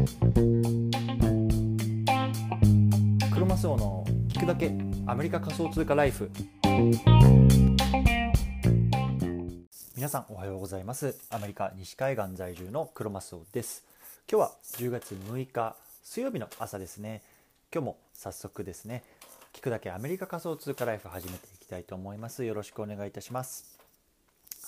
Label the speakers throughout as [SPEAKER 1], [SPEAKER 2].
[SPEAKER 1] クロマスオの聞くだけアメリカ仮想通貨ライフ。皆さんおはようございます。アメリカ西海岸在住のクロマスオです。今日は10月6日水曜日の朝ですね。今日も早速ですね聞くだけアメリカ仮想通貨ライフ始めていきたいと思います。よろしくお願いいたします。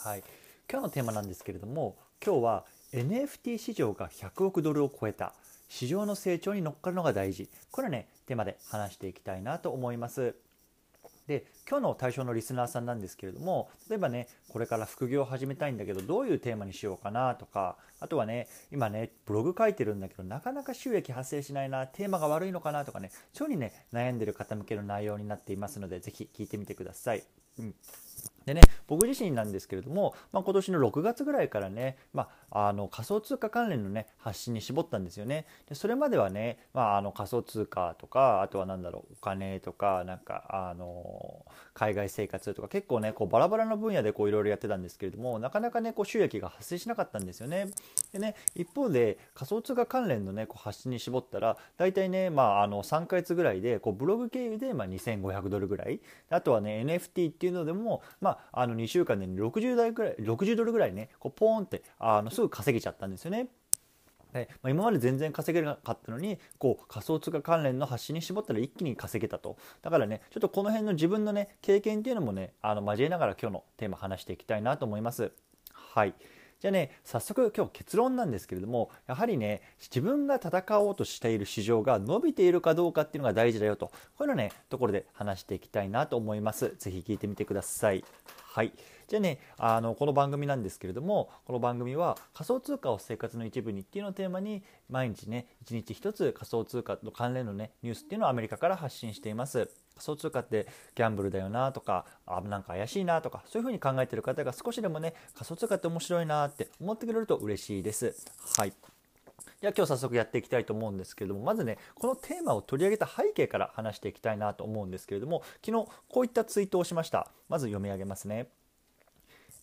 [SPEAKER 1] はい。今日のテーマなんですけれども今日は NFT 市場が100億ドルを超えた市場の成長に乗っかるのが大事。これはねテーマで話していきたいなと思います。で今日の対象のリスナーさんなんですけれども例えばねこれから副業を始めたいんだけどどういうテーマにしようかなとかあとはね今ねブログ書いてるんだけどなかなか収益発生しないなテーマが悪いのかなとかねそういうふうにね悩んでる方向けの内容になっていますので是非聞いてみてください。うんでね、僕自身なんですけれども、まあ、今年の6月ぐらいからね、まあ、あの仮想通貨関連のね発信に絞ったんですよね。でそれまではね、まあ、あの仮想通貨とかあとは何だろうお金とかなんかあの海外生活とか結構ねこうバラバラの分野でいろいろやってたんですけれどもなかなかねこう収益が発生しなかったんですよね。でね一方で仮想通貨関連のねこう発信に絞ったら大体ね、まあ、あの3ヶ月ぐらいでこうブログ経由でまあ2500ドルぐらいあとはね NFT っていうのでも、まあ、あの2週間で60代ぐらい60ドルぐらいねこうポーンってあのすぐ稼げちゃったんですよね。でまあ、今まで全然稼げなかったのにこう仮想通貨関連の発信に絞ったら一気に稼げたとだからねちょっとこの辺の自分のね経験っていうのもねあの交えながら今日のテーマ話していきたいなと思います。はいじゃあね早速今日結論なんですけれどもやはりね自分が戦おうとしている市場が伸びているかどうかっていうのが大事だよと。こういうのねところで話していきたいなと思います。是非聞いてみてください。はい。じゃあねあのこの番組なんですけれどもこの番組は仮想通貨を生活の一部にっていうのをテーマに毎日ね一日一つ仮想通貨と関連のねニュースっていうのをアメリカから発信しています。仮想通貨ってギャンブルだよなとかあなんか怪しいなとかそういうふうに考えてる方が少しでもね仮想通貨って面白いなって思ってくれると嬉しいです。はい。じゃあ今日早速やっていきたいと思うんですけれどもまずねこのテーマを取り上げた背景から話していきたいなと思うんですけれども昨日こういったツイートをしました。まず読み上げますね。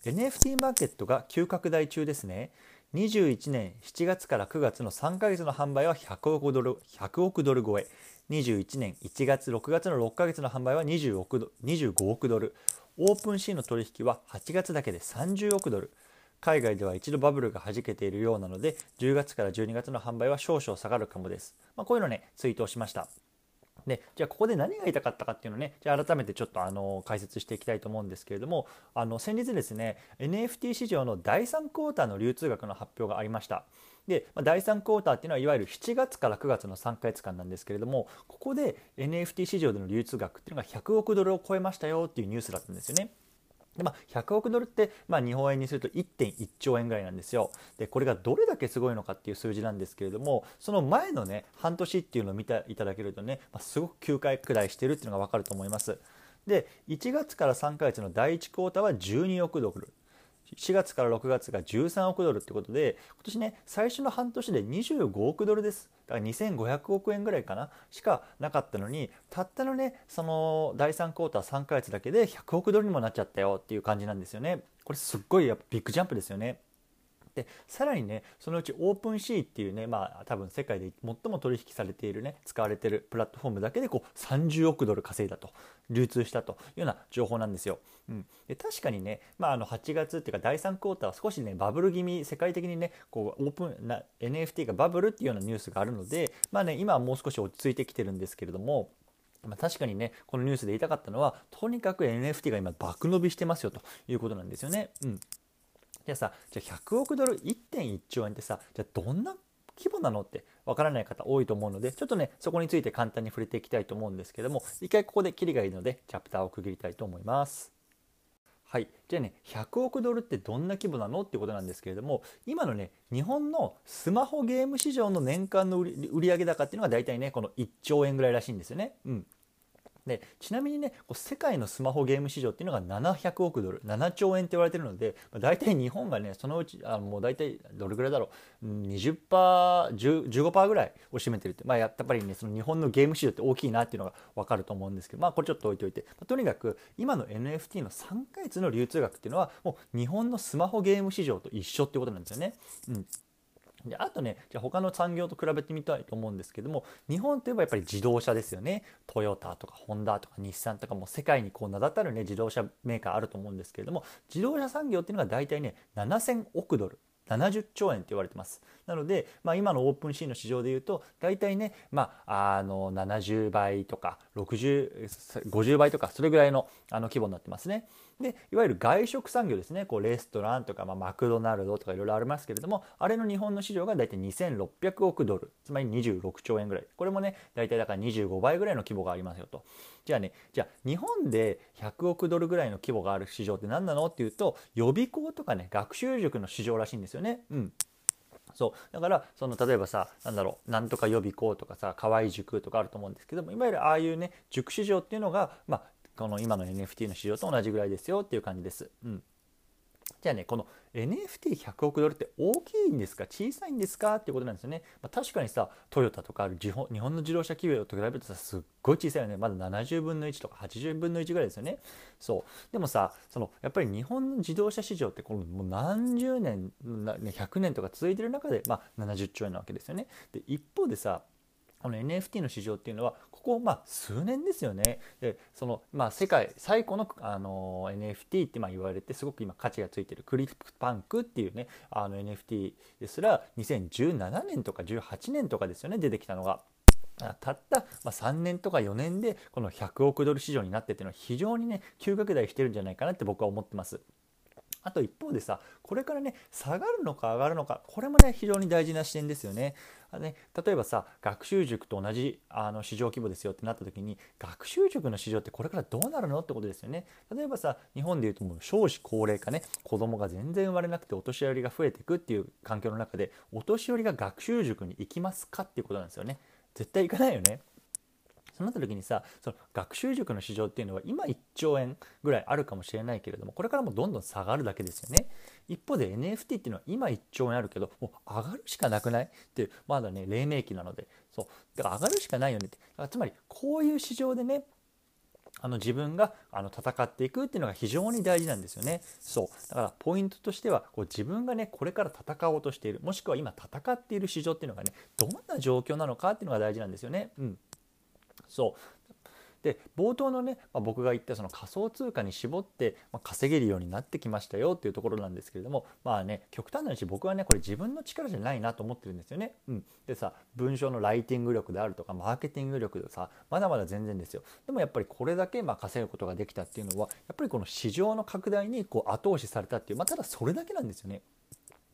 [SPEAKER 1] NFT マーケットが急拡大中ですね。21年7月から9月の3ヶ月の販売は100億ドル ,100 億ドル超え。21年1月6月の6ヶ月の販売は20億25億ドル。オープンシーの取引は8月だけで30億ドル。海外では一度バブルが弾けているようなので10月から12月の販売は少々下がるかもです、まあ、こういうのねツイートをしました。でじゃあここで何が言いたかったかっていうのをねじゃあ改めてちょっとあの解説していきたいと思うんですけれどもあの先日ですね NFT 市場の第3クォーターの流通額の発表がありましたで、まあ、第3クォーターっていうのはいわゆる7月から9月の3ヶ月間なんですけれどもここで NFT 市場での流通額っていうのが100億ドルを超えましたよっていうニュースだったんですよね。でまあ、100億ドルって、まあ、日本円にすると1.1兆円ぐらいなんですよ。でこれがどれだけすごいのかっていう数字なんですけれどもその前のね半年っていうのを見ていただけるとね、まあ、すごく急拡大してるっていうのが分かると思います。で1月から3ヶ月の第1クォーターは12億ドル4月から6月が13億ドルってことで今年ね最初の半年で25億ドルです。だから2500億円ぐらいかな。しかなかったのにたったのねその第3クォーター3ヶ月だけで100億ドルにもなっちゃったよっていう感じなんですよね。これすっごいやっぱビッグジャンプですよね。でさらにねそのうちオープンシーっていうねまあ多分世界で最も取引されているね使われているプラットフォームだけでこう30億ドル稼いだと流通したというような情報なんですよ。うん、で確かにね、まあ、あの8月っていうか第3クォーターは少しねバブル気味世界的にねこうオープンな NFT がバブルっていうようなニュースがあるのでまあね今はもう少し落ち着いてきてるんですけれどもま、確かにねこのニュースで言いたかったのはとにかく NFT が今爆伸びしてますよということなんですよね。うん、ゃあさじゃあ100億ドル1.1兆円ってさじゃあどんな規模なのってわからない方多いと思うのでちょっとねそこについて簡単に触れていきたいと思うんですけども一回ここでキリがいいのでチャプターを区切りたいと思います。はい、じゃあね100億ドルってどんな規模なのってことなんですけれども今のね日本のスマホゲーム市場の年間の売上高っていうのが大体ねこの1兆円ぐらいらしいんですよね。うんでちなみにねこう世界のスマホゲーム市場っていうのが700億ドル7兆円って言われてるので、まあ、大体日本がねそのうちあもう大体どれぐらいだろう。20%15% ぐらいを占めてるって、まあ、やっぱりねその日本のゲーム市場って大きいなっていうのが分かると思うんですけど、まあ、これちょっと置いといて、まあ、とにかく今の NFT の3ヶ月の流通額っていうのはもう日本のスマホゲーム市場と一緒ってことなんですよね。うん。であとねじゃあ他の産業と比べてみたいと思うんですけども日本といえばやっぱり自動車ですよねトヨタとかホンダとか日産とかもう世界にこう名だたるね自動車メーカーあると思うんですけれども自動車産業っていうのが大体ね7000億ドル70兆円って言われてます。なので、まあ、今のオープンシーンの市場でいうと大体ね、まあ、あの70倍とか6050倍とかそれぐらいのあの規模になってますね。でいわゆる外食産業ですね。こうレストランとか、まあ、マクドナルドとかいろいろありますけれどもあれの日本の市場が大体2600億ドル。つまり26兆円ぐらい。これもね大体だから25倍ぐらいの規模がありますよと。じゃあねじゃあ日本で100億ドルぐらいの規模がある市場って何なのっていうと予備校とかね学習塾の市場らしいんですよね。うん。そう。だからその例えばさなんだろうなんとか予備校とかさ河合塾とかあると思うんですけどもいわゆるああいうね塾市場っていうのが、まあ、この今の NFT の市場と同じぐらいですよっていう感じです。うん。じゃあねこの NFT100 億ドルって大きいんですか？小さいんですか？っていうことなんですよね、まあ、確かにさトヨタとかある日本日本の自動車企業と比べるとさすっごい小さいよね。まだ70分の1とか80分の1ぐらいですよね。そう。でもさそのやっぱり日本の自動車市場ってこのもう何十年100年とか続いてる中で、まあ、70兆円なわけですよね。で一方でさこの NFT の市場っていうのはここまあ数年ですよね。でそのまあ世界最古のあの NFT ってまあ言われてすごく今価値がついてるクリップパンクっていうねあの NFT ですら2017年とか18年とかですよね出てきたのが。たった3年とか4年でこの100億ドル市場になってっていうのは非常にね急拡大してるんじゃないかなって僕は思ってます。あと一方でさこれからね下がるのか上がるのかこれもね非常に大事な視点ですよね。あね例えばさ学習塾と同じあの市場規模ですよってなった時に学習塾の市場ってこれからどうなるのってことですよね。例えばさ日本でいうともう少子高齢化ね子供が全然生まれなくてお年寄りが増えていくっていう環境の中でお年寄りが学習塾に行きますかっていうことなんですよね。絶対行かないよね。そうなった時にさその学習塾の市場っていうのは今1兆円ぐらいあるかもしれないけれどもこれからもどんどん下がるだけですよね。一方で NFT っていうのは今1兆円あるけどもう上がるしかなくない？っていまだね黎明期なので。そう。だから上がるしかないよねって。つまりこういう市場でねあの自分があの戦っていくっていうのが非常に大事なんですよね。そう。だからポイントとしてはこう自分がねこれから戦おうとしているもしくは今戦っている市場っていうのがねどんな状況なのかっていうのが大事なんですよね。うん。そうで冒頭のね、まあ、僕が言ったその仮想通貨に絞って、ま、稼げるようになってきましたよっていうところなんですけれどもまあね極端な話僕はねこれ自分の力じゃないなと思ってるんですよね。うん、でさ文章のライティング力であるとかマーケティング力でさまだまだ全然ですよ。でもやっぱりこれだけまあ稼ぐことができたっていうのはやっぱりこの市場の拡大にこう後押しされたっていうまあただそれだけなんですよね。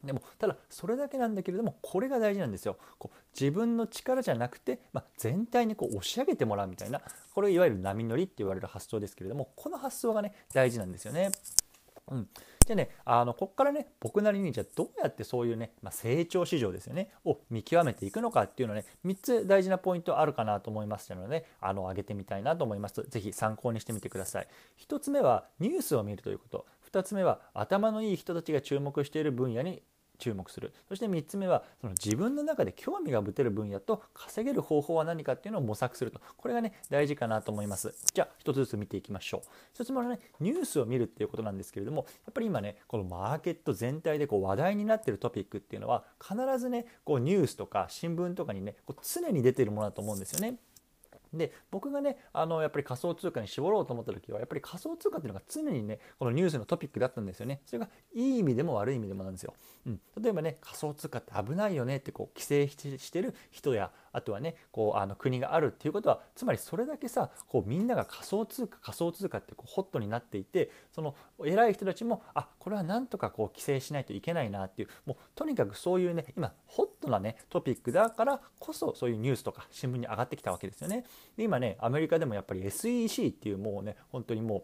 [SPEAKER 1] でもただそれだけなんだけれどもこれが大事なんですよ。こう自分の力じゃなくて、まあ、全体にこう押し上げてもらうみたいなこれいわゆる波乗りって言われる発想ですけれどもこの発想がね大事なんですよね。うん、じゃあねあのここからね僕なりにじゃあどうやってそういうね、まあ、成長市場ですよねを見極めていくのかっていうのね3つ大事なポイントあるかなと思いましたので、ね、あの上げてみたいなと思います是非参考にしてみてください1つ目はニュースを見るということ2つ目は頭のいい人たちが注目している分野に注目する。そして3つ目はその自分の中で興味が持てる分野と稼げる方法は何かっていうのを模索すると。これがね大事かなと思います。じゃあ1つずつ見ていきましょう。1つ目はねニュースを見るっていうことなんですけれどもやっぱり今ねこのマーケット全体でこう話題になってるトピックっていうのは必ずねこうニュースとか新聞とかにねこう常に出てるものだと思うんですよね。で僕がねあのやっぱり仮想通貨に絞ろうと思った時はやっぱり仮想通貨っていうのが常にねこのニュースのトピックだったんですよね。それがいい意味でも悪い意味でもなんですよ、うん、例えばね仮想通貨って危ないよねってこう規制してる人やあとはねこうあの国があるっていうことはつまりそれだけさこうみんなが仮想通貨仮想通貨ってこうホットになっていてその偉い人たちもあこれはなんとかこう規制しないといけないなっていうもうとにかくそういうね今ホットなねトピックだからこそそういうニュースとか新聞に上がってきたわけですよね。で今ねアメリカでもやっぱり SEC っていうもうね本当にもう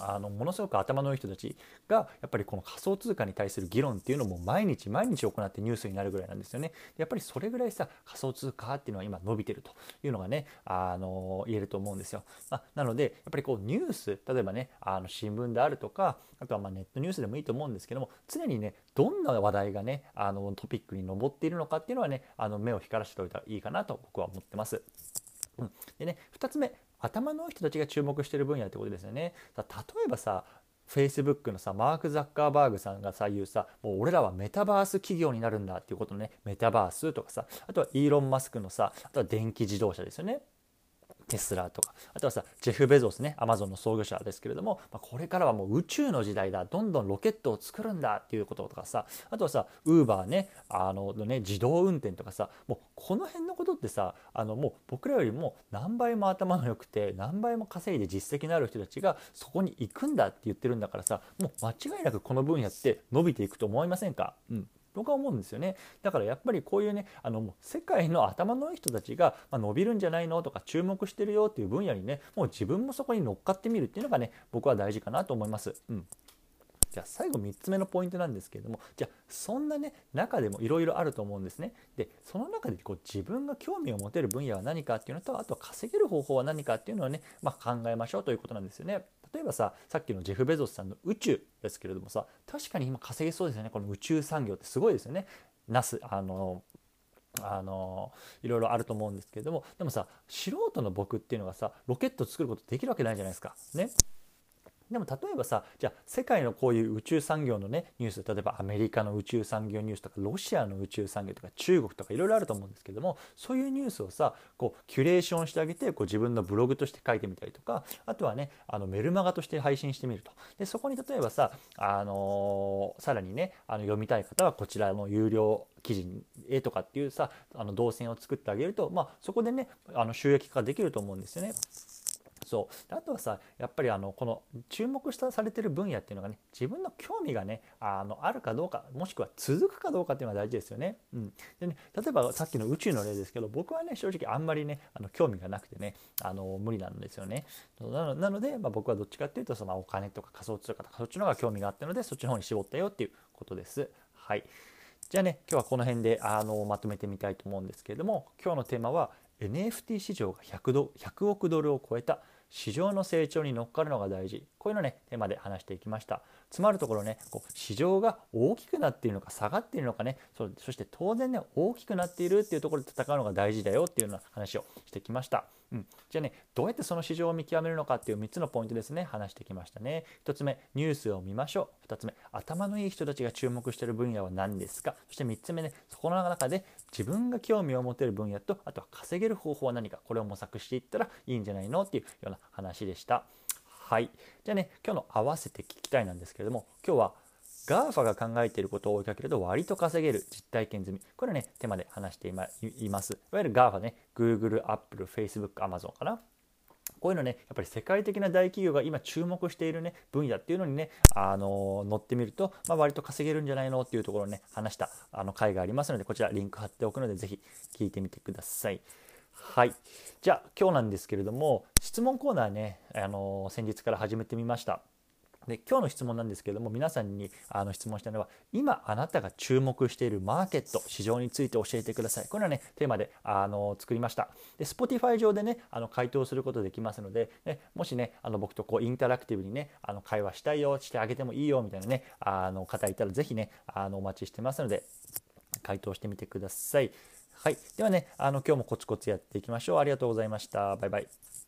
[SPEAKER 1] あのものすごく頭のいい人たちがやっぱりこの仮想通貨に対する議論っていうのも毎日毎日行ってニュースになるぐらいなんですよね。やっぱりそれぐらいさ仮想通貨っていうのは今伸びてるというのがねあの言えると思うんですよ。まあ、なのでやっぱりこうニュース例えばねあの新聞であるとかあとはまネットニュースでもいいと思うんですけども常にねどんな話題がねあのトピックに上っているのかっていうのはねあの目を光らせておいたらいいかなと僕は思ってます。うん、でね2つ目頭の人たちが注目してる分野ってことですよね。例えばさ Facebook のさマーク・ザッカーバーグさんがさ言うさもう俺らはメタバース企業になるんだっていうことねメタバースとかさあとはイーロン・マスクのさあとは電気自動車ですよねテスラとか。あとはさジェフ・ベゾスねアマゾンの創業者ですけれども、まあ、これからはもう宇宙の時代だ。どんどんロケットを作るんだ。っていうこととかさ。あとはさウーバーねあのね自動運転とかさ。もうこの辺のことってさあのもう僕らよりも何倍も頭の良くて何倍も稼いで実績のある人たちがそこに行くんだって言ってるんだからさもう間違いなくこの分野って伸びていくと思いませんか、うん。僕は思うんですよねだからやっぱりこういうねあの世界の頭のいい人たちが、ま、伸びるんじゃないの？とか注目してるよっていう分野にねもう自分もそこに乗っかってみるっていうのがね僕は大事かなと思います。うんじゃあ最後3つ目のポイントなんですけれどもじゃあそんなね中でもいろいろあると思うんですね。でその中でこう自分が興味を持てる分野は何かっていうのとあとは稼げる方法は何かっていうのをね、まあ、考えましょうということなんですよね。例えばささっきのジェフ・ベゾスさんの宇宙ですけれどもさ確かに今稼げそうですよねこの宇宙産業ってすごいですよね。ナスあのあのいろいろあると思うんですけれどもでもさ素人の僕っていうのがさロケット作ることできるわけないじゃないですか。ね、でも例えばさじゃあ世界のこういう宇宙産業のねニュース例えばアメリカの宇宙産業ニュースとかロシアの宇宙産業とか中国とかいろいろあると思うんですけどもそういうニュースをさこうキュレーションしてあげてこう自分のブログとして書いてみたりとかあとはねあのメルマガとして配信してみるとでそこに例えばさ、あのー、さらにねあの読みたい方はこちらの有料記事絵とかっていうさあの動線を作ってあげると、まあ、そこでねあの収益化できると思うんですよね。そうあとはさやっぱりあのこの注目したされてる分野っていうのがね自分の興味がねあのあるかどうかもしくは続くかどうかっていうのが大事ですよね。うん、でね例えばさっきの宇宙の例ですけど僕はね正直あんまりねあの興味がなくてねあの無理なんですよね。なので、まあ、僕はどっちかっていうとそのお金とか仮想通貨とかそっちの方が興味があったのでそっちの方に絞ったよっていうことです。はいじゃあね今日はこの辺であのまとめてみたいと思うんですけれども今日のテーマは NFT 市場が 100, 100億ドルを超えた市場の成長に乗っかるのが大事。こういうのねテーマで話していきました。つまるところねこう市場が大きくなっているのか下がっているのかね。そそして当然ね大きくなっているっていうところで戦うのが大事だよっていうような話をしてきました。うん、じゃあねどうやってその市場を見極めるのかっていう3つのポイントですね。話してきましたね。1つ目ニュースを見ましょう。2つ目頭のいい人たちが注目している分野は何ですか。そして3つ目ねそこの中で自分が興味を持てる分野とあとは稼げる方法は何か。これを模索していったらいいんじゃないのっていうような話でした。はい。じゃあね今日の合わせて聞きたいなんですけれども今日は GAFA が考えていることを追いかけると割と稼げる実体験済み。これね、テーマで話しています。いわゆる GAFA ね、Google、Apple、Facebook、Amazon かな。こういうのね、やっぱり世界的な大企業が今注目しているね、分野っていうのにね、あの乗ってみると、まあ、割と稼げるんじゃないのっていうところをね、話したあの回がありますので、こちらリンク貼っておくので、ぜひ聞いてみてください。はい。じゃあ、今日なんですけれども、質問コーナーね、あの先日から始めてみました。で今日の質問なんですけれども皆さんにあの質問したのは今あなたが注目しているマーケット市場について教えてください。これはねテーマであの作りました。で Spotify 上でねあの回答することできますので、ね、もしねあの僕とこうインタラクティブにねあの会話したいよしてあげてもいいよみたいなねあの方いたら是非ねあのお待ちしてますので回答してみてください。はい。ではねあの今日もコツコツやっていきましょう。ありがとうございました。バイバイ。